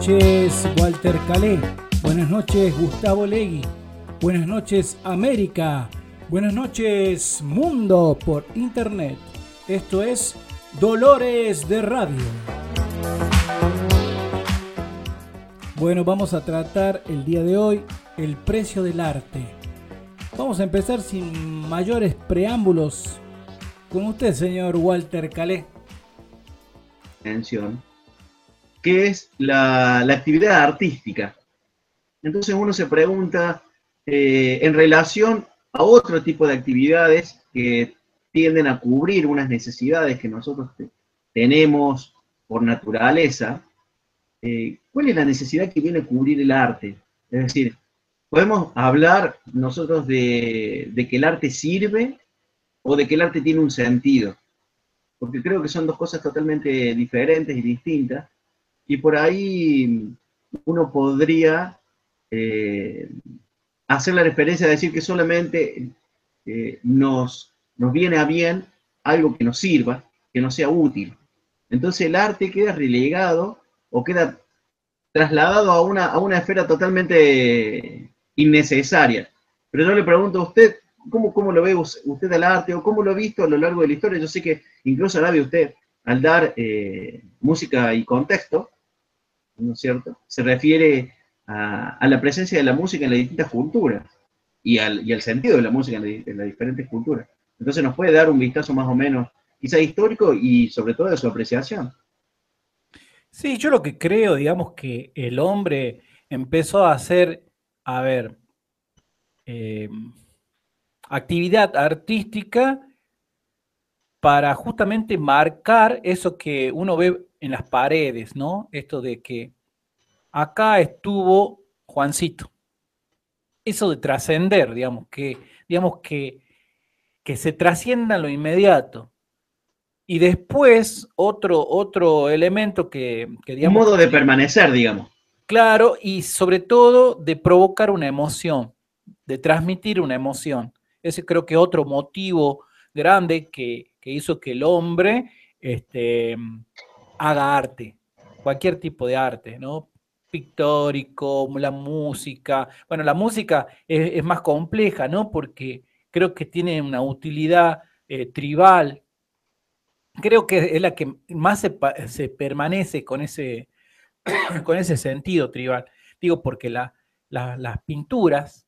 noches, Walter Calé. Buenas noches, Gustavo Legui. Buenas noches, América. Buenas noches, mundo por internet. Esto es Dolores de Radio. Bueno, vamos a tratar el día de hoy el precio del arte. Vamos a empezar sin mayores preámbulos con usted, señor Walter Calé. Atención. ¿Qué es la, actividad artística? Entonces uno se pregunta eh, en relación a otro tipo de actividades que tienden a cubrir unas necesidades que nosotros tenemos por naturaleza, eh, ¿cuál es la necesidad que viene a cubrir el arte? Es decir, podemos hablar nosotros de, que el arte sirve o de que el arte tiene un sentido, porque creo que son dos cosas totalmente diferentes y distintas, y por ahí uno podría eh, hacer la referencia a decir que solamente eh, nos, nos viene a bien algo que nos sirva, que no sea útil. Entonces el arte queda relegado o queda trasladado a una, a una esfera totalmente innecesaria. Pero yo le pregunto a usted, ¿cómo, cómo lo ve usted al arte o cómo lo ha visto a lo largo de la historia? Yo sé que incluso la ve usted al dar eh, música y contexto, ¿no es cierto? Se refiere a, la presencia de la música en las distintas culturas y al, y al sentido de la música en, las diferentes culturas. Entonces nos puede dar un vistazo más o menos, quizá histórico y sobre todo de su apreciación. Sí, yo lo que creo, digamos, que el hombre empezó a hacer, a ver, em, actividad artística para justamente marcar eso que uno ve en las paredes, ¿no? Esto de que acá estuvo Juancito. Eso de trascender, digamos, que, digamos que, que se trascienda lo inmediato. Y después, otro, otro elemento que, Un modo de permanecer, digamos. Claro, y sobre todo de provocar una emoción, de transmitir una emoción. Ese creo que otro motivo grande que, hizo que el hombre este, haga arte, cualquier tipo de arte, ¿no? Pictórico, la música. Bueno, la música es, más compleja, ¿no? Porque creo que tiene una utilidad eh, tribal creo que es la que más se, permanece con ese, con ese sentido tribal. Digo, porque las pinturas,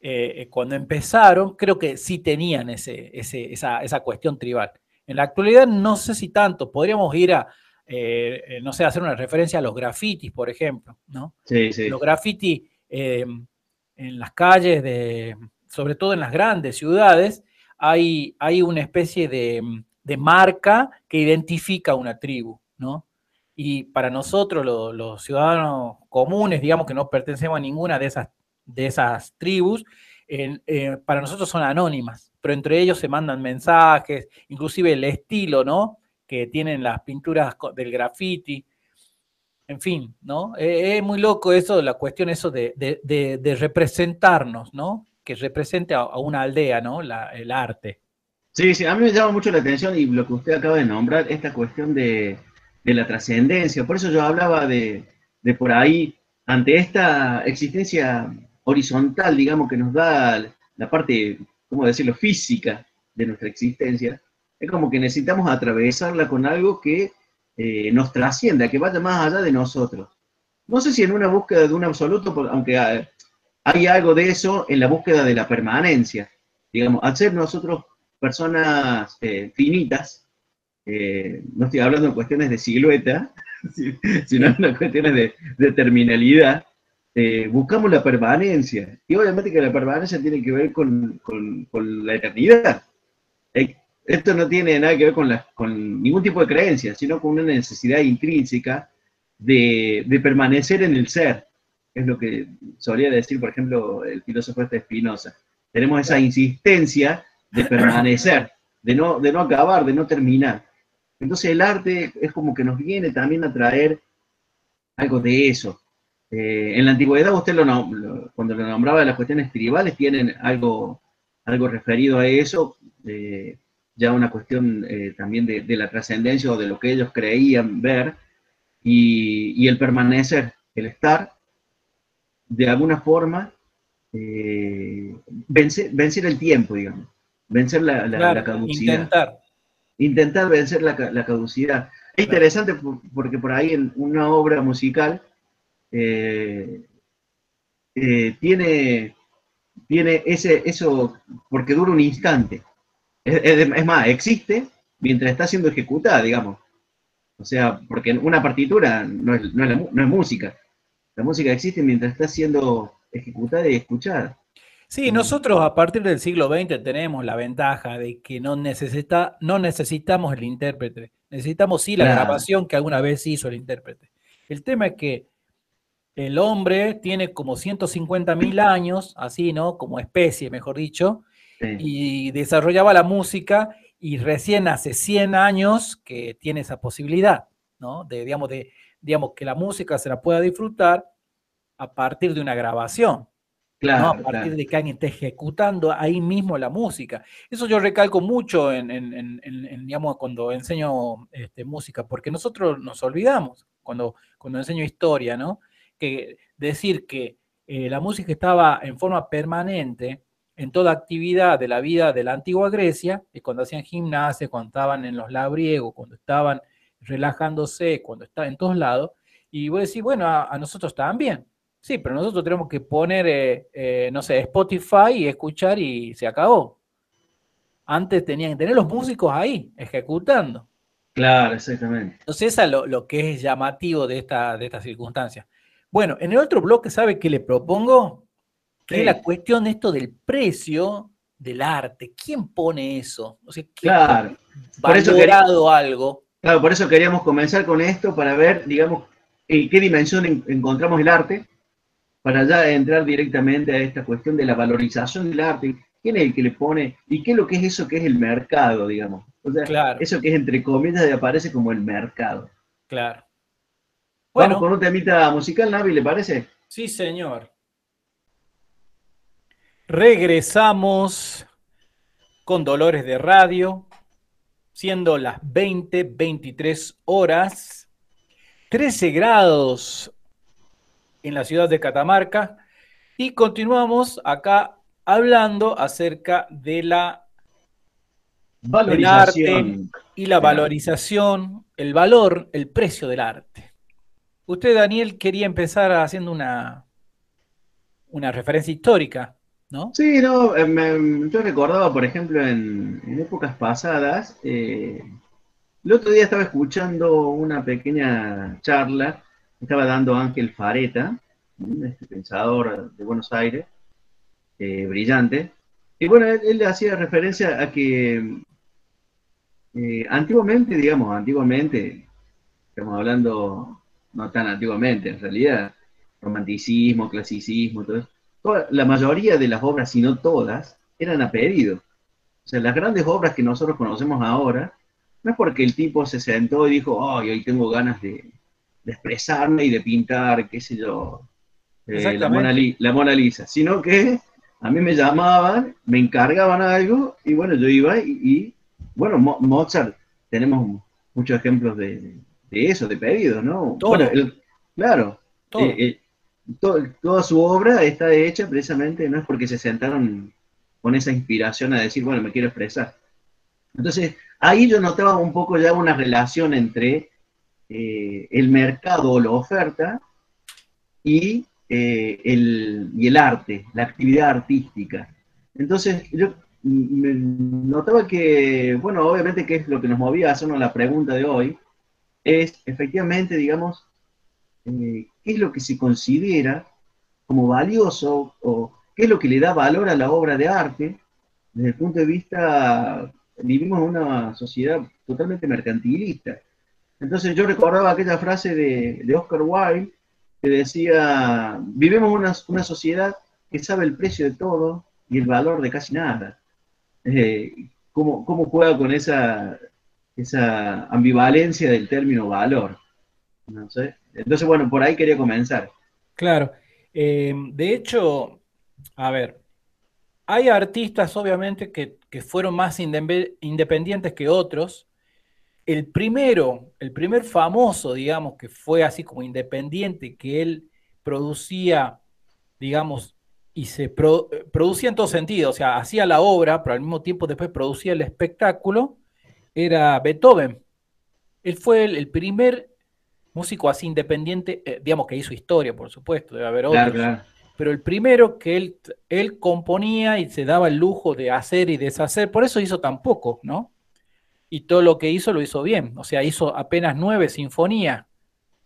eh, eh, cuando empezaron, creo que sí tenían ese, esa, cuestión tribal. En la actualidad no sé si tanto, podríamos ir a, eh, no sé, hacer una referencia a los grafitis, por ejemplo, ¿no? Sí, sí. Los grafitis en las calles, de, sobre todo en las grandes ciudades, hay, hay una especie de de marca que identifica una tribu, ¿no? Y para nosotros, los ciudadanos comunes, digamos que no pertenecemos a ninguna de esas, de esas tribus, eh, para nosotros son anónimas, pero entre ellos se mandan mensajes, inclusive el estilo, ¿no? Que tienen las pinturas del graffiti, en fin, ¿no? Eh, es muy loco eso, la cuestión eso de, representarnos, ¿no? Que represente a, una aldea, ¿no? el arte. Sí, sí, a mí me llama mucho la atención y lo que usted acaba de nombrar, esta cuestión de, la trascendencia. Por eso yo hablaba de, por ahí, ante esta existencia horizontal, digamos, que nos da la parte, ¿cómo decirlo?, física de nuestra existencia, es como que necesitamos atravesarla con algo que eh, nos trascienda, que vaya más allá de nosotros. No sé si en una búsqueda de un absoluto, aunque hay algo de eso en la búsqueda de la permanencia. Digamos, al ser nosotros personas eh, finitas, eh, no estoy hablando de cuestiones de silueta, sino de cuestiones de, terminalidad, eh, buscamos la permanencia. Y obviamente que la permanencia tiene que ver con, la eternidad. esto no tiene nada que ver con, con, ningún tipo de creencia, sino con una necesidad intrínseca de, permanecer en el ser. Es lo que solía decir, por ejemplo, el filósofo este Spinoza. Tenemos esa insistencia de permanecer, de no, de no acabar, de no terminar. Entonces el arte es como que nos viene también a traer algo de eso. Eh, en la antigüedad usted lo, cuando lo nombraba de las cuestiones tribales tienen algo, algo referido a eso, ya una cuestión eh, también de, la trascendencia o de lo que ellos creían ver, y, el permanecer, el estar, de alguna forma, eh, vencer, vencer, el tiempo, digamos, vencer la, caducidad. Intentar. Intentar vencer la, caducidad. Es interesante porque por ahí en una obra musical eh, eh, tiene, tiene ese, eso, porque dura un instante. Es, más, existe mientras está siendo ejecutada, digamos. O sea, porque una partitura no es, no es música. La música existe mientras está siendo ejecutada y escuchada. Sí, nosotros a partir del siglo XX tenemos la ventaja de que no, necesita, no necesitamos el intérprete, necesitamos sí la grabación que alguna vez hizo el intérprete. El tema es que el hombre tiene como 150 mil años, así, ¿no? Como especie, mejor dicho, y desarrollaba la música y recién hace 100 años que tiene esa posibilidad, ¿no? De, digamos, de, digamos, que la música se la pueda disfrutar a partir de una grabación. Claro, ¿no? A partir de que alguien esté ejecutando ahí mismo la música. Eso yo recalco mucho en, digamos, cuando enseño este, música, porque nosotros nos olvidamos cuando, cuando enseño historia, ¿no? Que decir que eh, la música estaba en forma permanente en toda actividad de la vida de la antigua Grecia, y cuando hacían gimnasia, cuando estaban en los labriegos, cuando estaban relajándose, cuando estaban en todos lados, y voy a decir, bueno, a nosotros también. Sí, pero nosotros tenemos que poner, eh, eh, no sé, Spotify y escuchar y se acabó. Antes tenían que tener los músicos ahí, ejecutando. Claro, exactamente. Entonces, eso es lo, que es llamativo de esta, de esta circunstancia. Bueno, en el otro bloque, ¿sabe qué le propongo? Que es la cuestión de esto del precio del arte. ¿Quién pone eso? O sea, claro. Por eso queríamos, algo? Claro, por eso queríamos comenzar con esto para ver, digamos, en qué dimensión encontramos el arte para ya entrar directamente a esta cuestión de la valorización del arte, ¿quién es el que le pone? ¿Y qué es lo que es eso que es el mercado, digamos? O sea, eso que es entre comillas aparece como el mercado. Claro. Bueno, Vamos con un temita musical, Navi, ¿le parece? Sí, señor. Regresamos con Dolores de Radio, siendo las 20, 23 horas, 13 grados en la ciudad de Catamarca. Y continuamos acá hablando acerca de la valorización y la valorización, el valor, el precio del arte. Usted, Daniel, quería empezar haciendo una, una referencia histórica, ¿no? Sí, no, eh, yo recordaba, por ejemplo, en, épocas pasadas, eh, el otro día estaba escuchando una pequeña charla estaba dando Ángel Fareta, este pensador de Buenos Aires, eh, brillante. Y bueno, él, hacía referencia a que antiguamente, digamos, antiguamente, estamos hablando no tan antiguamente, en realidad, romanticismo, clasicismo, todo eso, la mayoría de las obras, si no todas, eran a pedido. O sea, las grandes obras que nosotros conocemos ahora, no es porque el tipo se sentó y dijo, ay, hoy tengo ganas de, de expresarme y de pintar, qué sé yo, eh, la, Mona la, Mona Lisa, sino que a mí me llamaban, me encargaban algo y bueno, yo iba y, bueno, Mozart, tenemos muchos ejemplos de, eso, de pedidos, ¿no? Bueno, claro, eh, eh, toda su obra está hecha precisamente, no es porque se sentaron con esa inspiración a decir, bueno, me quiero expresar. Entonces, ahí yo notaba un poco ya una relación entre eh, el mercado o la oferta y, el, y el arte, la actividad artística. Entonces, yo notaba que, bueno, obviamente que es lo que nos movía a hacernos la pregunta de hoy, es efectivamente, digamos, eh, qué es lo que se considera como valioso o qué es lo que le da valor a la obra de arte desde el punto de vista, vivimos en una sociedad totalmente mercantilista. Entonces yo recordaba aquella frase de, Oscar Wilde que decía, vivimos una, una sociedad que sabe el precio de todo y el valor de casi nada. Eh, ¿cómo, juega con esa, esa ambivalencia del término valor? No sé. Entonces, bueno, por ahí quería comenzar. Claro. Eh, de hecho, a ver, hay artistas obviamente que, que fueron más independientes que otros, el primero, el primer famoso, digamos, que fue así como independiente, que él producía, digamos, y se producía en todo sentido, o sea, hacía la obra, pero al mismo tiempo después producía el espectáculo, era Beethoven. Él fue el, primer músico así independiente, eh, digamos que hizo historia, por supuesto, debe haber otros, pero el primero que él, él componía y se daba el lujo de hacer y deshacer, por eso hizo tan poco, ¿no? y todo lo que hizo lo hizo bien. O sea, hizo apenas nueve sinfonías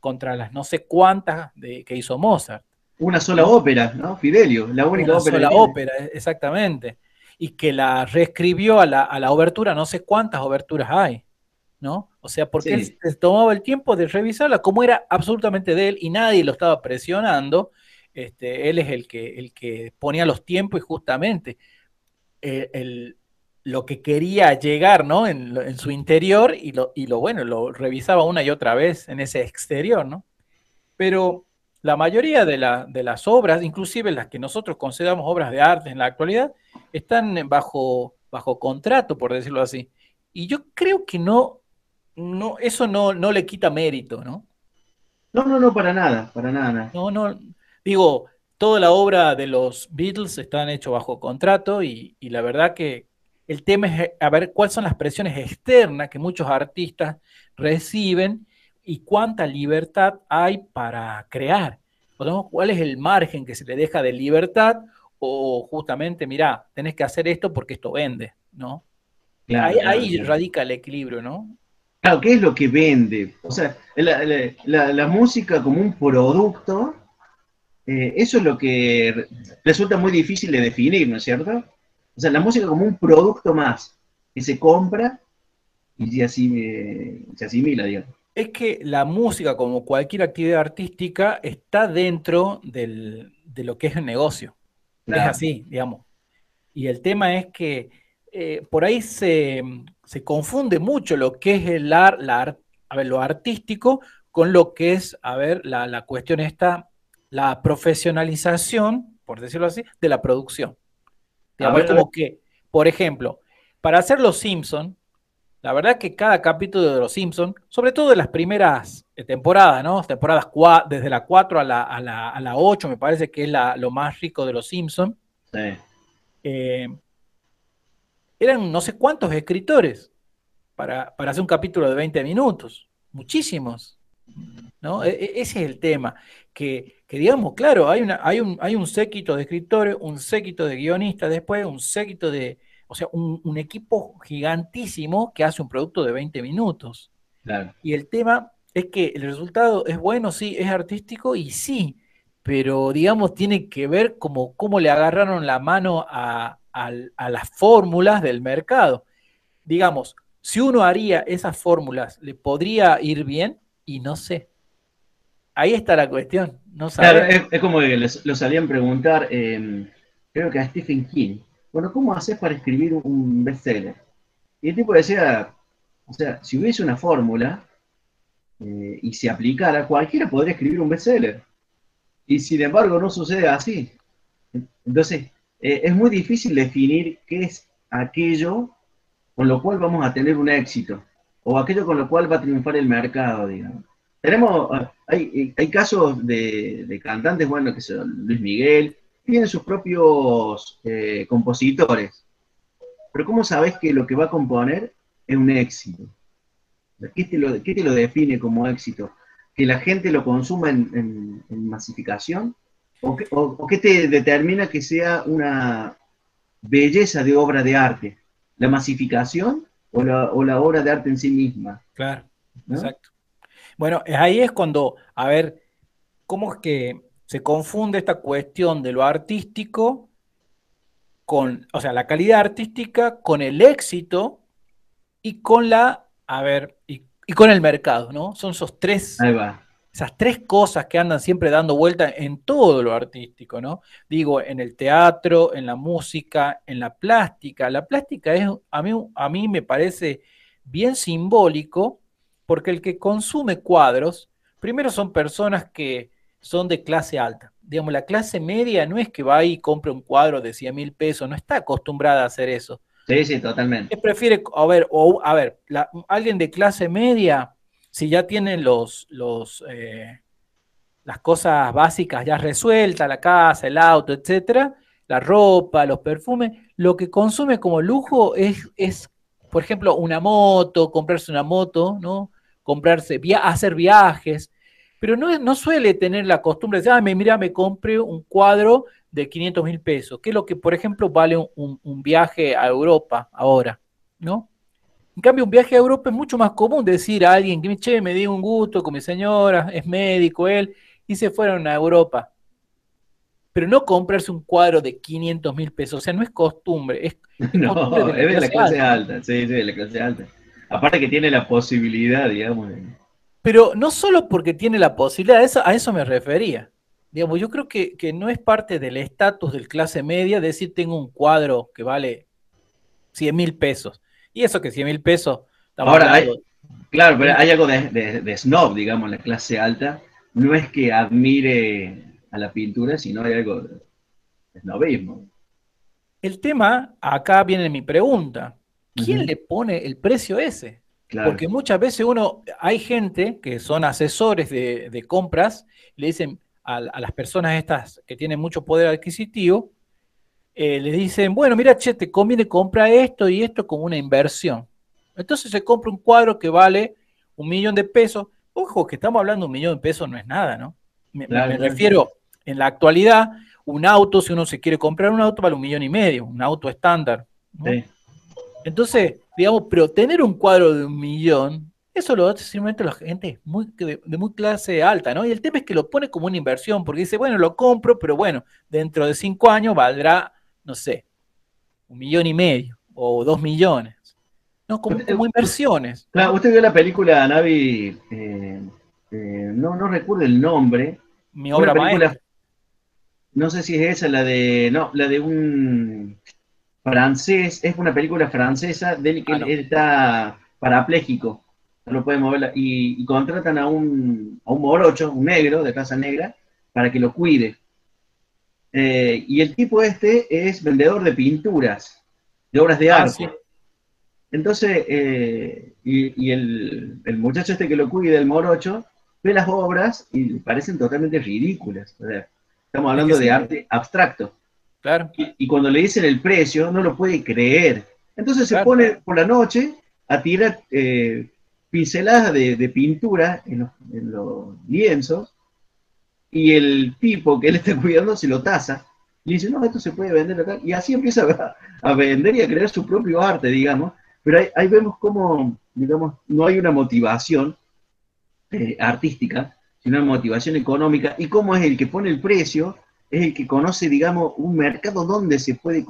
contra las no sé cuántas de, que hizo Mozart. Una sola ópera, ¿no? Fidelio, la única ópera. Una sola ópera, e, exactamente. Y que la reescribió a la, a la obertura, no sé cuántas oberturas hay, ¿no? O sea, porque él se tomaba el tiempo de revisarla, como era absolutamente de él y nadie lo estaba presionando, este, él es el que, el que ponía los tiempos y justamente eh, el, lo que quería llegar, ¿no? En, su interior y lo, y lo, bueno, lo revisaba una y otra vez en ese exterior, ¿no? Pero la mayoría de, las obras, inclusive las que nosotros consideramos obras de arte en la actualidad, están bajo, bajo contrato, por decirlo así. Y yo creo que no, no eso no, no le quita mérito, ¿no? No, no, no, para nada, para nada. No, no, digo, toda la obra de los Beatles están hecho bajo contrato y la verdad que, el tema es a ver cuáles son las presiones externas que muchos artistas reciben y cuánta libertad hay para crear. ¿Cuál es el margen que se le deja de libertad? O justamente, mira, tenés que hacer esto porque esto vende, ¿no? ahí, radica el equilibrio, ¿no? Claro, ¿qué es lo que vende? O sea, la, música como un producto, eh, eso es lo que resulta muy difícil de definir, ¿no es cierto? O sea, la música como un producto más que se compra y así se asimila, digamos. Es que la música, como cualquier actividad artística, está dentro de lo que es el negocio. Es así, digamos. Y el tema es que eh, por ahí se, confunde mucho lo que es el la, a ver, lo artístico con lo que es, a ver, la, la cuestión esta, la profesionalización, por decirlo así, de la producción como que, por ejemplo, para hacer Los Simpson, la verdad que cada capítulo de Los Simpson, sobre todo de las primeras eh, temporadas, ¿no? Temporadas desde la 4 a la, a la, 8, me parece que es lo más rico de Los Simpson. Eh, eran no sé cuántos escritores para, hacer un capítulo de 20 minutos. Muchísimos. ¿no? E, e, ese es el tema que, digamos, claro, hay, una, hay, un, hay un séquito de escritores, un séquito de guionistas después, un séquito de, o sea, un, equipo gigantísimo que hace un producto de 20 minutos. Y el tema es que el resultado es bueno, sí, es artístico y sí, pero digamos, tiene que ver como cómo le agarraron la mano a, a las fórmulas del mercado. Digamos, si uno haría esas fórmulas, ¿le podría ir bien? Y no sé. Ahí está la cuestión. No claro, es, como que lo salían preguntar, em, creo que a Stephen King, bueno, ¿cómo haces para escribir un bestseller? Y el tipo decía, o sea, si hubiese una fórmula eh, y se aplicara, cualquiera podría escribir un bestseller. Y sin embargo no sucede así. Entonces, eh, es muy difícil definir qué es aquello con lo cual vamos a tener un éxito, o aquello con lo cual va a triunfar el mercado, digamos. Tenemos, hay, hay casos de, cantantes, bueno, que son Luis Miguel, tienen sus propios eh, compositores. Pero ¿cómo sabes que lo que va a componer es un éxito? ¿Qué te lo, qué te lo define como éxito? ¿Que la gente lo consuma en, masificación? ¿O, o qué te determina que sea una belleza de obra de arte? ¿La masificación o la, o la obra de arte en sí misma? Claro, exacto. Bueno, ahí es cuando, a ver, ¿cómo es que se confunde esta cuestión de lo artístico con, o sea, la calidad artística con el éxito y con la, a ver, y, con el mercado, ¿no? Son esos tres, esas tres cosas que andan siempre dando vuelta en todo lo artístico, ¿no? Digo, en el teatro, en la música, en la plástica. La plástica es, a mí, a mí me parece bien simbólico porque el que consume cuadros, primero son personas que son de clase alta. Digamos, la clase media no es que va y compre un cuadro de 100 mil pesos, no está acostumbrada a hacer eso. Sí, sí, totalmente. prefiere, a ver, o, a ver, alguien de clase media, si ya tiene los, los, eh, las cosas básicas ya resueltas, la casa, el auto, etcétera, la ropa, los perfumes, lo que consume como lujo es, es por ejemplo, una moto, comprarse una moto, ¿no? Comprarse, hacer viajes, pero no, no suele tener la costumbre de decir, ah, mira, me compré un cuadro de 500 mil pesos, que es lo que, por ejemplo, vale un, un, viaje a Europa ahora, ¿no? En cambio, un viaje a Europa es mucho más común decir a alguien que, che, me dio un gusto con mi señora, es médico él, y se fueron a Europa pero no comprarse un cuadro de 500 mil pesos, o sea, no es costumbre, es, no, es de la clase alta. sí, sí, de la clase alta. Aparte que tiene la posibilidad, digamos. Pero no solo porque tiene la posibilidad, a eso, a eso me refería. Digamos, yo creo que, no es parte del estatus del clase media decir tengo un cuadro que vale 100 mil pesos. Y eso que 100 mil pesos... Ahora, hay, claro, pero hay algo de, de snob, digamos, en la clase alta. No es que admire a la pintura, si no hay algo de esnovismo. El tema, acá viene mi pregunta, ¿quién le pone el precio ese? Porque muchas veces uno, hay gente que son asesores de, compras, le dicen a, las personas estas que tienen mucho poder adquisitivo, eh, le dicen, bueno, mira, che, te conviene comprar esto y esto como una inversión. Entonces se compra un cuadro que vale un millón de pesos. Ojo, que estamos hablando de un millón de pesos, no es nada, ¿no? Me, me refiero, en la actualidad, un auto, si uno se quiere comprar un auto, vale un millón y medio, un auto estándar. Entonces, digamos, pero tener un cuadro de un millón, eso lo hace simplemente la gente muy, de, muy clase alta, ¿no? Y el tema es que lo pone como una inversión, porque dice, bueno, lo compro, pero bueno, dentro de cinco años valdrá, no sé, un millón y medio o dos millones. ¿no? Como, inversiones. Claro, usted vio la película Navi, eh, eh, no, no recuerdo el nombre. Mi obra maestra no sé si es esa, la de, no, la de un francés, es una película francesa del que ah, él está parapléjico, no lo puede mover, y, contratan a un, a un morocho, un negro de casa negra, para que lo cuide. Eh, y el tipo este es vendedor de pinturas, de obras de ah, arte. Entonces, eh, y, el, el, muchacho este que lo cuida, el morocho, ve las obras y parecen totalmente ridículas. O sea, Estamos hablando de arte abstracto. Claro. Y, cuando le dicen el precio, no lo puede creer. Entonces se pone por la noche a tirar eh, pinceladas de, pintura en los, lienzos y el tipo que él está cuidando se lo tasa. Y dice, no, esto se puede vender acá. Y así empieza a, vender y a crear su propio arte, digamos. Pero ahí, vemos cómo, digamos, no hay una motivación eh, artística, sino una motivación económica, y cómo es el que pone el precio, es el que conoce, digamos, un mercado donde se puede,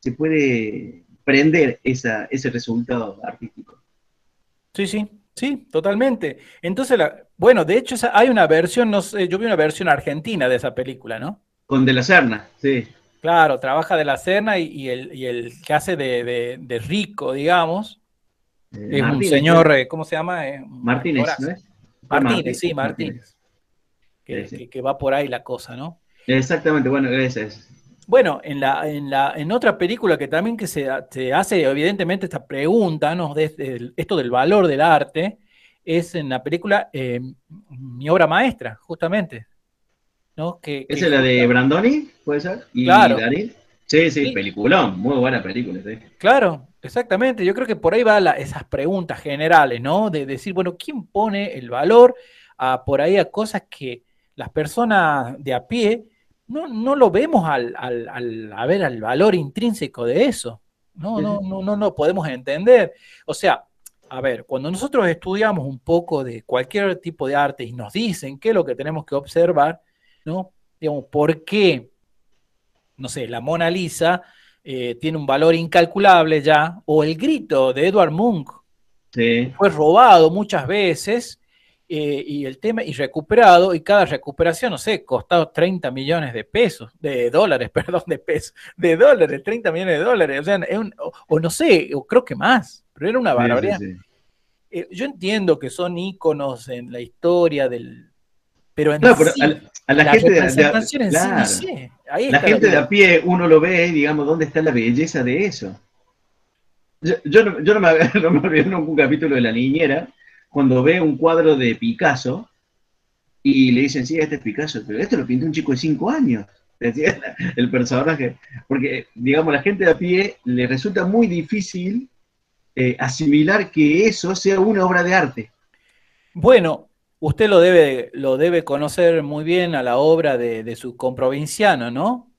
se puede prender esa, ese resultado artístico. Sí, sí, sí, totalmente. Entonces, bueno, de hecho hay una versión, no sé, yo vi una versión argentina de esa película, ¿no? Con De la Serna, sí. Claro, trabaja De la Serna y, el, el, que hace de, rico, digamos, eh, es un señor, eh, ¿cómo se llama? Martínez, ¿no es? Martínez, sí, Martínez. Que, va por ahí la cosa, ¿no? Exactamente, bueno, es. Bueno, en, la, en, la, en otra película que también que se, hace evidentemente esta pregunta, ¿no? Esto del valor del arte, es en la película eh, Mi obra maestra, justamente. ¿no? Que, ¿Esa es la de Brandoni, puede ser? ¿Y claro. Sí, sí, peliculón, muy buena película. Sí. Claro, exactamente. Yo creo que por ahí van esas preguntas generales, ¿no? De decir, bueno, ¿quién pone el valor a, por ahí a cosas que las personas de a pie no, no lo vemos al, al, a ver al valor intrínseco de eso? No, no, no, no, no podemos entender. O sea, a ver, cuando nosotros estudiamos un poco de cualquier tipo de arte y nos dicen qué es lo que tenemos que observar, ¿no? Digamos, ¿por qué? no sé, la Mona Lisa eh, tiene un valor incalculable ya, o el grito de Edward Munch fue robado muchas veces eh, y el tema y recuperado y cada recuperación, no sé, costado 30 millones de pesos, de dólares, perdón, de pesos, de dólares, 30 millones de dólares, o sea, o, no sé, o creo que más, pero era una barbaridad. Eh, yo entiendo que son íconos en la historia del, pero en a, la, gente de, la gente de a pie uno lo ve, digamos, ¿dónde está la belleza de eso? Yo, no, yo no, me, no me olvidé nunca un capítulo de La Niñera, cuando ve un cuadro de Picasso y le dicen, sí, este es Picasso, pero este lo pintó un chico de 5 años. Decía el personaje, porque, digamos, la gente de a pie le resulta muy difícil eh, asimilar que eso sea una obra de arte. Bueno, usted lo debe, lo debe conocer muy bien a la obra de, de su comprovinciano, ¿no?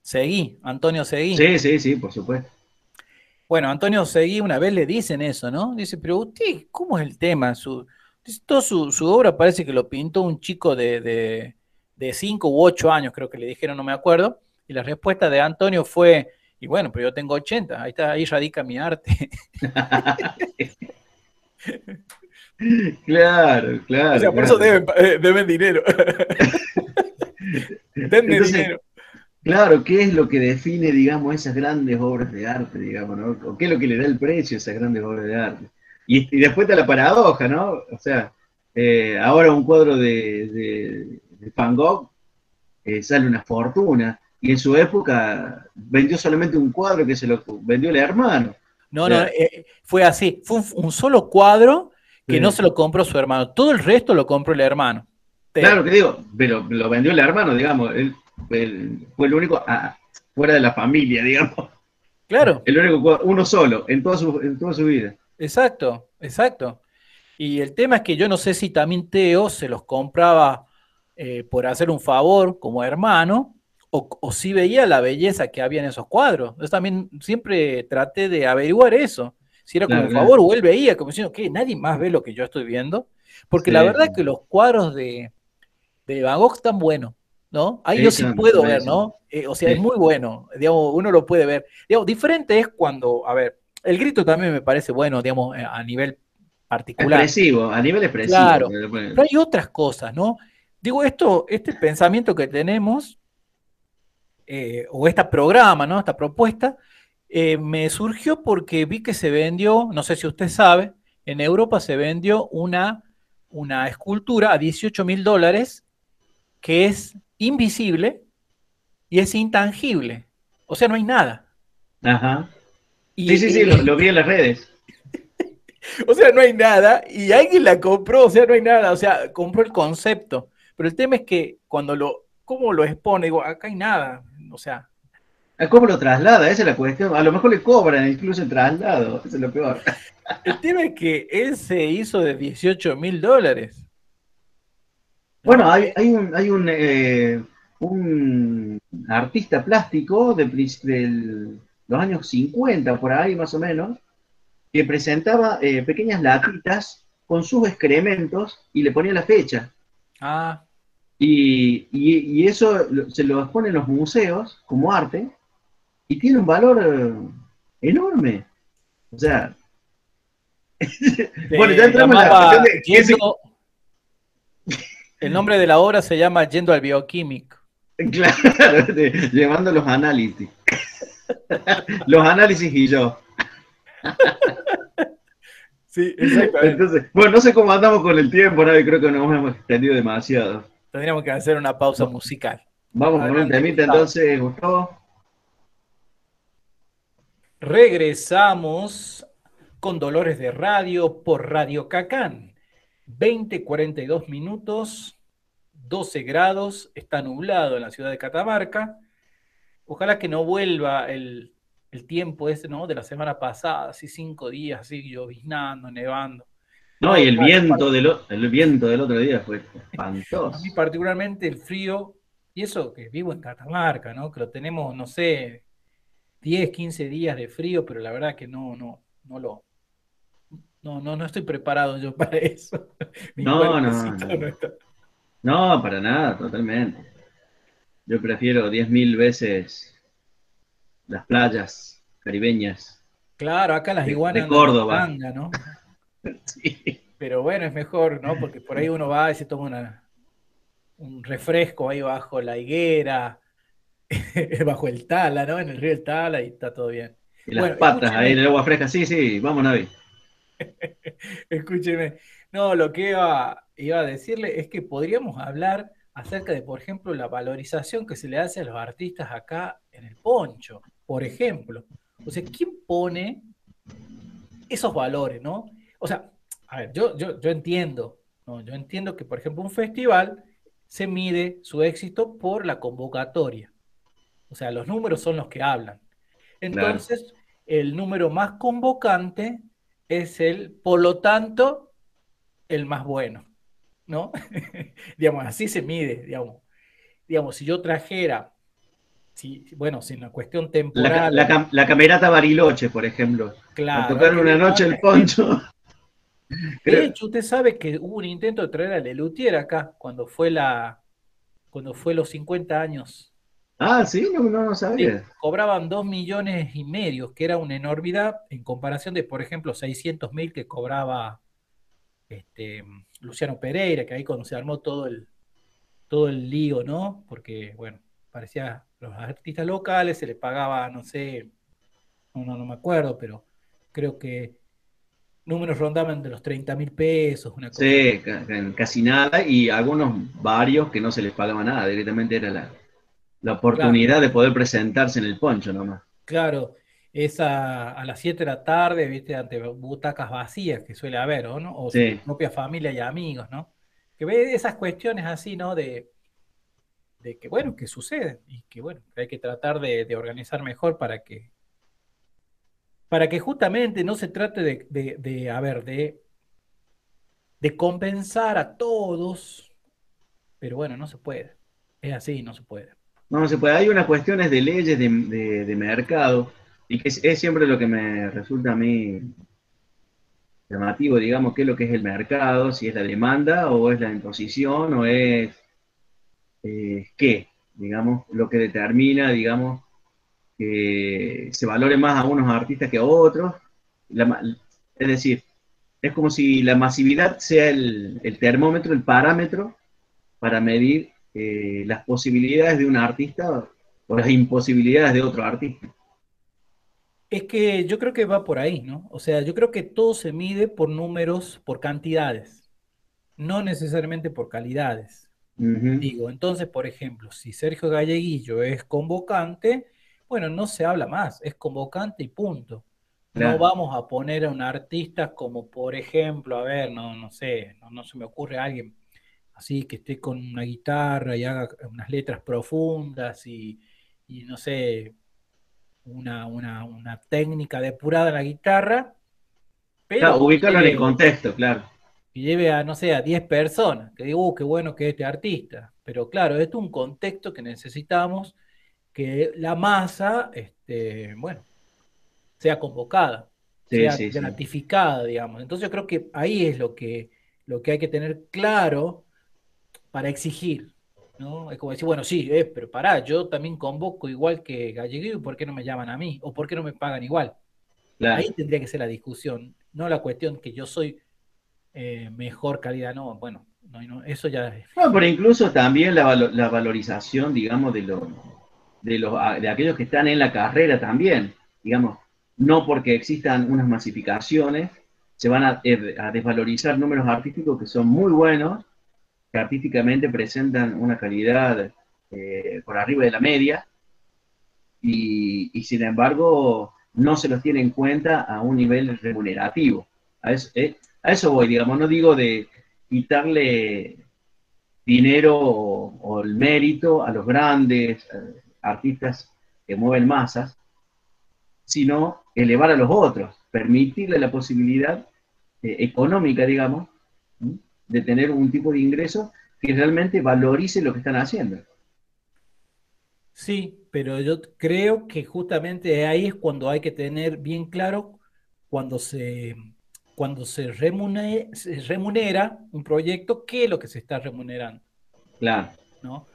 Seguí, Antonio Seguí. Sí, sí, sí, por supuesto. Bueno, Antonio Seguí una vez le dicen eso, ¿no? Dice, pero usted, ¿cómo es el tema? Su, toda su, obra parece que lo pintó un chico de, de, cinco u ocho años, creo que le dijeron, no me acuerdo. Y la respuesta de Antonio fue, y bueno, pero yo tengo 80, ahí, está, ahí radica mi arte. claro, claro. O sea, por eso deben, eh, deben dinero. Denme dinero. Claro, ¿qué es lo que define, digamos, esas grandes obras de arte, digamos, ¿no? ¿O qué es lo que le da el precio a esas grandes obras de arte? Y, después está la paradoja, ¿no? O sea, eh, ahora un cuadro de, de, Van Gogh eh, sale una fortuna, y en su época vendió solamente un cuadro que se lo vendió el hermano. No, no, eh, fue así, fue un, solo cuadro que no se lo compró su hermano, todo el resto lo compró el hermano. Claro que digo, pero lo vendió el hermano, digamos, él fue el, único ah, fuera de la familia, digamos. Claro. El único, uno solo, en toda su, en toda su vida. Exacto, exacto. Y el tema es que yo no sé si también Teo se los compraba eh, por hacer un favor como hermano, o, si veía la belleza que había en esos cuadros. Yo también siempre traté de averiguar eso. Si era como un favor o él veía, como diciendo, que nadie más ve lo que yo estoy viendo. Porque la verdad es que los cuadros de, de Van Gogh están buenos. ¿No? Ahí yo sí puedo ver, ¿no? Eh, o sea, es muy bueno, digamos, uno lo puede ver. Digamos, diferente es cuando, a ver, el grito también me parece bueno, digamos, eh, a nivel particular. Expresivo, a nivel expresivo. Claro, pero hay otras cosas, ¿no? Digo, esto, este pensamiento que tenemos, eh, o este programa, ¿no? Esta propuesta, me surgió porque vi que se vendió, no sé si usted sabe, en Europa se vendió una, una escultura a 18 mil dólares que es invisible y es intangible. O sea, no hay nada. Ajá. sí, sí, sí, lo, vi en las redes. o sea, no hay nada y alguien la compró, o sea, no hay nada, o sea, compró el concepto. Pero el tema es que cuando lo, ¿cómo lo expone? Digo, acá hay nada, o sea. ¿Cómo lo traslada? Esa es la cuestión. A lo mejor le cobran incluso el traslado, eso es lo peor. el tema es que él se hizo de 18 mil dólares. Bueno, hay, un, hay un, eh, un artista plástico de, los años 50, por ahí más o menos, que presentaba eh, pequeñas latitas con sus excrementos y le ponía la fecha. Ah. Y, y, eso se lo expone en los museos como arte y tiene un valor eh, enorme. O sea, bueno, ya entramos en la cuestión de... El nombre de la obra se llama Yendo al bioquímico. Claro, llevando los análisis. los análisis y yo. Sí, exactamente. Entonces, bueno, no sé cómo andamos con el tiempo, ¿no? creo que nos hemos extendido demasiado. Tendríamos que hacer una pausa musical. Vamos con un temita entonces, Gustavo. Regresamos con Dolores de Radio por Radio Cacán. 20, 42 minutos, 12 grados, está nublado en la ciudad de Catamarca. Ojalá que no vuelva el, tiempo ese, ¿no? De la semana pasada, así cinco días, así lloviznando, nevando. No, y el viento, del, el viento del otro día fue espantoso. A mí particularmente el frío, y eso que vivo en Catamarca, ¿no? Que lo tenemos, no sé, 10, 15 días de frío, pero la verdad que no, no, no lo, no, no, no estoy preparado yo para eso. no, no, no. No, para nada, totalmente. Yo prefiero diez mil veces las playas caribeñas. Claro, acá las iguanas de Córdoba. ¿no? sí. Pero bueno, es mejor, ¿no? Porque por ahí uno va y se toma una, un refresco ahí bajo la higuera, bajo el Tala, ¿no? En el río del Tala y está todo bien. Y las patas ahí en el agua fresca, sí, sí, vamos, Navi. Escúcheme. No, lo que iba, iba, a decirle es que podríamos hablar acerca de, por ejemplo, la valorización que se le hace a los artistas acá en el poncho, por ejemplo. O sea, ¿quién pone esos valores, ¿no? O sea, a ver, yo, yo, yo entiendo, ¿no? Yo entiendo que, por ejemplo, un festival se mide su éxito por la convocatoria. O sea, los números son los que hablan. Entonces, el número más convocante es el, por lo tanto, el más bueno, ¿no? digamos, así se mide, digamos. Digamos, si yo trajera, si, bueno, si en la cuestión temporal... La, camerata Bariloche, por ejemplo. Claro. tocar una noche el poncho. De hecho, usted sabe que hubo un intento de traer a Lelutier acá, cuando fue la, cuando fue los 50 años Ah, sí, no, no, sabía. cobraban dos millones y medio, que era una enormidad en comparación de, por ejemplo, 600 mil que cobraba este, Luciano Pereira, que ahí cuando se armó todo el, todo el lío, ¿no? Porque, bueno, parecía los artistas locales se les pagaba, no sé, no, no, no me acuerdo, pero creo que números rondaban de los 30 mil pesos, una cosa. Sí, casi nada, y algunos varios que no se les pagaba nada, directamente era la, la oportunidad de poder presentarse en el poncho nomás. Claro, es a, las 7 de la tarde, viste, ante butacas vacías que suele haber, ¿no? O su propia familia y amigos, ¿no? Que ve esas cuestiones así, ¿no? De, de que, bueno, que suceden y que, bueno, que hay que tratar de, organizar mejor para que, para que justamente no se trate de, de, de a ver, de, de compensar a todos, pero bueno, no se puede. Es así, no se puede. No, se puede. Hay unas cuestiones de leyes de, mercado y que es, siempre lo que me resulta a mí llamativo, digamos, qué es lo que es el mercado, si es la demanda o es la imposición o es eh, qué, digamos, lo que determina, digamos, que se valore más a unos artistas que a otros. es decir, es como si la masividad sea el, el termómetro, el parámetro para medir eh, las posibilidades de un artista o las imposibilidades de otro artista. Es que yo creo que va por ahí, ¿no? O sea, yo creo que todo se mide por números, por cantidades, no necesariamente por calidades. Digo, entonces, por ejemplo, si Sergio Galleguillo es convocante, bueno, no se habla más, es convocante y punto. No vamos a poner a un artista como, por ejemplo, a ver, no, no sé, no, no se me ocurre a alguien, así que esté con una guitarra y haga unas letras profundas y, no sé, una, una, técnica depurada en la guitarra. Pero claro, ubicarlo en el contexto, claro. Y lleve a, no sé, a 10 personas, que digo, uh, qué bueno que es este artista. Pero claro, esto es un contexto que necesitamos que la masa, este, bueno, sea convocada, sea gratificada, digamos. Entonces yo creo que ahí es lo que, lo que hay que tener claro para exigir. ¿No? Es como decir, bueno, sí, eh, pero pará, yo también convoco igual que Galleguillo, ¿por qué no me llaman a mí? ¿O por qué no me pagan igual? Ahí tendría que ser la discusión, no la cuestión que yo soy eh, mejor calidad, no, bueno, no, eso ya es... No, pero incluso también la, la valorización, digamos, de, los de, los, de aquellos que están en la carrera también, digamos, no porque existan unas masificaciones, se van a, eh, a desvalorizar números artísticos que son muy buenos artísticamente presentan una calidad eh, por arriba de la media y, sin embargo no se los tiene en cuenta a un nivel remunerativo. A eso, eh, eso voy, digamos, no digo de quitarle dinero o, el mérito a los grandes eh, artistas que mueven masas, sino elevar a los otros, permitirle la posibilidad económica, digamos, de tener un tipo de ingreso que realmente valorice lo que están haciendo. Sí, pero yo creo que justamente ahí es cuando hay que tener bien claro cuando se, cuando se remunera, un proyecto, qué es lo que se está remunerando. Claro. ¿no?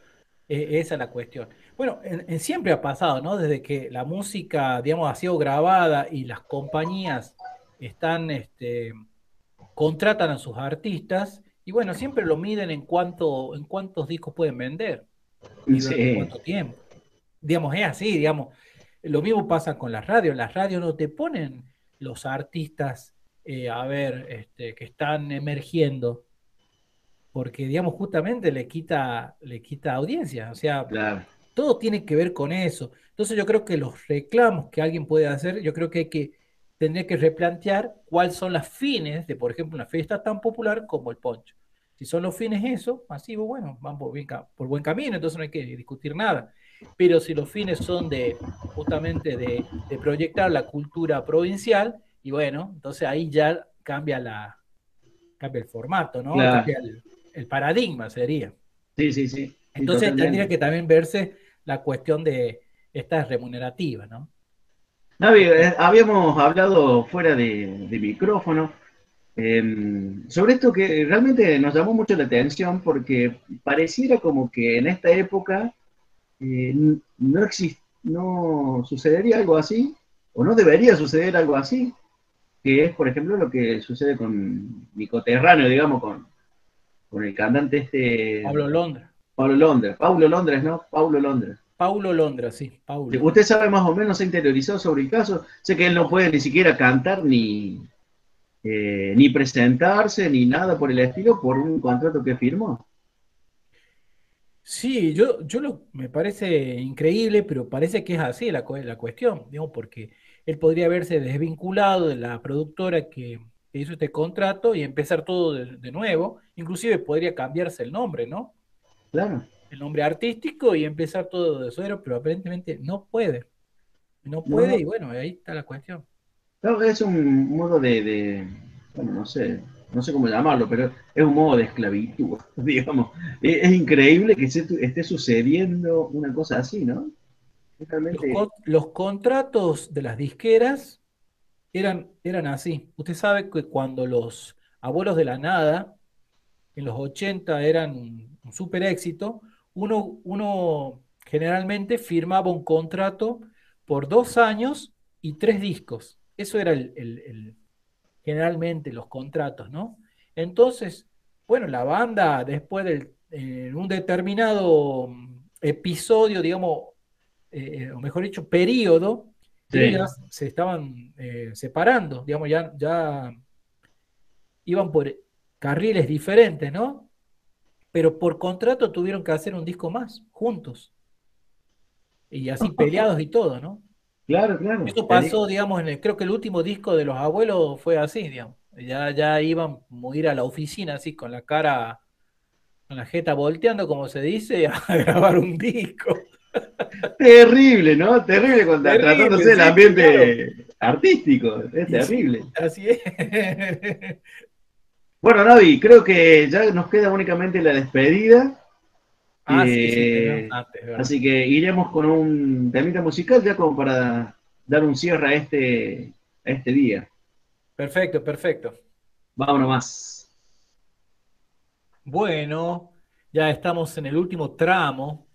E, esa es la cuestión. Bueno, siempre ha pasado, ¿no? Desde que la música, digamos, ha sido grabada y las compañías están este, contratan a sus artistas y bueno, siempre lo miden en cuánto, en cuántos discos pueden vender y durante cuánto tiempo. Digamos, es así, digamos. Lo mismo pasa con las radios. Las radios no te ponen los artistas, eh, a ver, este, que están emergiendo, porque, digamos, justamente le quita, le quita audiencia. O sea, todo tiene que ver con eso. Entonces yo creo que los reclamos que alguien puede hacer, yo creo que hay que tendría que replantear cuáles son las fines de, por ejemplo, una fiesta tan popular como el poncho. Si son los fines eso, masivo, bueno, van por, por buen camino, entonces no hay que discutir nada. Pero si los fines son de justamente de, proyectar la cultura provincial, y bueno, entonces ahí ya cambia la cambia el formato, ¿no? Cambia el, paradigma sería. Sí, sí, sí. Entonces tendría que también verse la cuestión de estas remunerativas, ¿no? Eh, habíamos hablado fuera de, micrófono em, sobre esto que realmente nos llamó mucho la atención porque pareciera como que en esta época eh, no, no sucedería algo así, o no debería suceder algo así, que es, por ejemplo, lo que sucede con mi coterráneo, digamos, con, con el cantante este... Pablo Londra. Pablo Londra, Pablo Londres, ¿no? Pablo Londra. Paulo Londra, sí, Paulo. ¿Usted sabe más o menos, se ha interiorizado sobre el caso? Sé que él no puede ni siquiera cantar ni, eh, ni presentarse ni nada por el estilo por un contrato que firmó. Sí, yo, yo lo, me parece increíble, pero parece que es así la, la cuestión, digamos, porque él podría haberse desvinculado de la productora que, hizo este contrato y empezar todo de, de, nuevo, inclusive podría cambiarse el nombre, ¿no? Claro el nombre artístico y empezar todo de cero, pero aparentemente no puede. No puede y bueno, ahí está la cuestión. es un modo de, bueno, no sé, no sé cómo llamarlo, pero es un modo de esclavitud, digamos. Es, increíble que esté sucediendo una cosa así, ¿no? Los, contratos de las disqueras eran, eran así. Usted sabe que cuando los abuelos de la nada, en los 80 eran un super éxito, uno, generalmente firmaba un contrato por dos años y tres discos. Eso era el, generalmente los contratos, ¿no? Entonces, bueno, la banda después de en un determinado episodio, digamos, eh, o mejor dicho, periodo, se estaban eh, separando, digamos, ya, ya iban por carriles diferentes, ¿no? Pero por contrato tuvieron que hacer un disco más, juntos. Y así peleados y todo, ¿no? Claro, claro. Eso pasó, digamos, en el, creo que el último disco de los abuelos fue así, digamos. Ya, ya iban a ir a la oficina así con la cara, con la jeta volteando, como se dice, a grabar un disco. Terrible, ¿no? Terrible, cuando, tratándose del ambiente artístico. Es terrible. Así es. Bueno, Navi, creo que ya nos queda únicamente la despedida. Ah, sí, sí, eh, así que iremos con un temita musical ya como para dar un cierre a este, a este día. Perfecto, perfecto. Vámonos más. Bueno, ya estamos en el último tramo.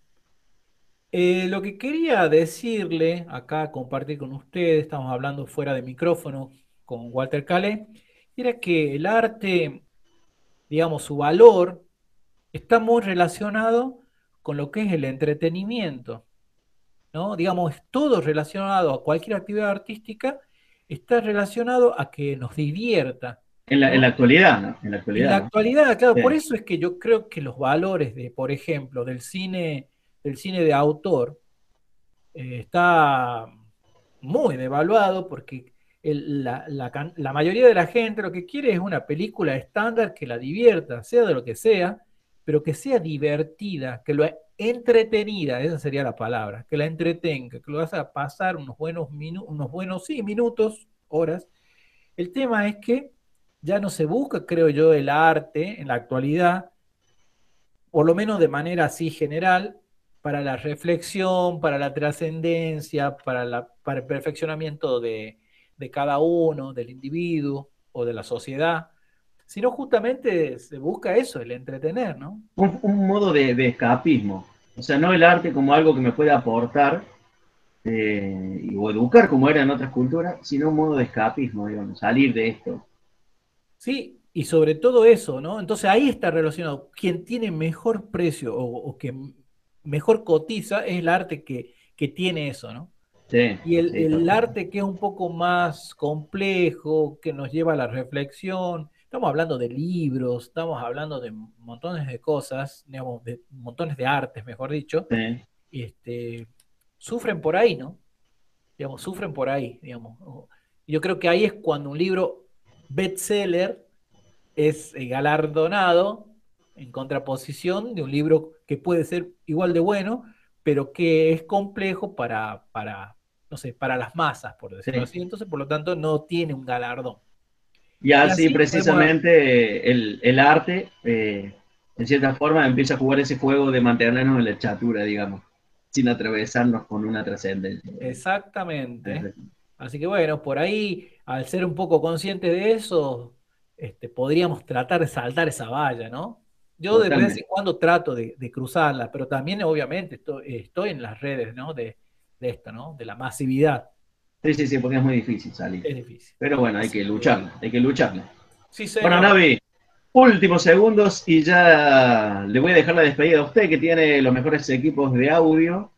Eh, lo que quería decirle acá, compartir con ustedes, estamos hablando fuera de micrófono con Walter Cale era que el arte, digamos, su valor está muy relacionado con lo que es el entretenimiento. ¿no? Digamos, todo relacionado a cualquier actividad artística está relacionado a que nos divierta. En la, actualidad, ¿no? En la actualidad, en la actualidad claro. Por eso es que yo creo que los valores de, por ejemplo, del cine, del cine de autor, eh, está muy devaluado porque la, mayoría de la gente lo que quiere es una película estándar que la divierta, sea de lo que sea, pero que sea divertida, que lo entretenida, esa sería la palabra, que la entretenga, que lo vas a pasar unos buenos unos buenos, sí, minutos, horas. El tema es que ya no se busca, creo yo, el arte en la actualidad, por lo menos de manera así general, para la reflexión, para la trascendencia, para el perfeccionamiento de, de cada uno, del individuo o de la sociedad, sino justamente se busca eso, el entretener, ¿no? Un, modo de, escapismo. O sea, no el arte como algo que me puede aportar eh, o educar como era en otras culturas, sino un modo de escapismo, digamos, salir de esto. Sí, y sobre todo eso, ¿no? Entonces ahí está relacionado. Quien tiene mejor precio o, que mejor cotiza es el arte que, que tiene eso, ¿no? Y el, arte que es un poco más complejo, que nos lleva a la reflexión, estamos hablando de libros, estamos hablando de montones de cosas, digamos, de montones de artes, mejor dicho, este, sufren por ahí, ¿no? Digamos, sufren por ahí, digamos. Yo creo que ahí es cuando un libro bestseller es eh, galardonado en contraposición de un libro que puede ser igual de bueno, pero que es complejo para, para no sé, para las masas, por decirlo así. Entonces, por lo tanto, no tiene un galardón. Y así, precisamente el, arte, eh, en cierta forma, empieza a jugar ese juego de mantenernos en la chatura, digamos, sin atravesarnos con una trascendencia. Exactamente. Así que bueno, por ahí, al ser un poco consciente de eso, este, podríamos tratar de saltar esa valla, ¿no? Yo de vez en cuando trato de, cruzarla, pero también obviamente estoy, en las redes, ¿no? De, esto, ¿no? De la masividad. Sí, sí, sí, porque es muy difícil salir. Es difícil. Pero bueno, hay que lucharla, hay que lucharla. Sí, bueno, Navi, últimos segundos y ya le voy a dejar la despedida a usted que tiene los mejores equipos de audio.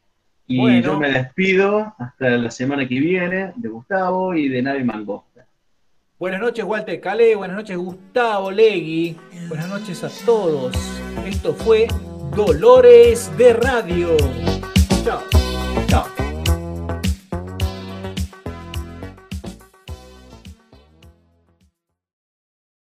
Y yo me despido hasta la semana que viene de Gustavo y de Navi Mangosta. Buenas noches, Walter Calé. Buenas noches, Gustavo Legui. Buenas noches a todos. Esto fue Dolores de Radio. Chao.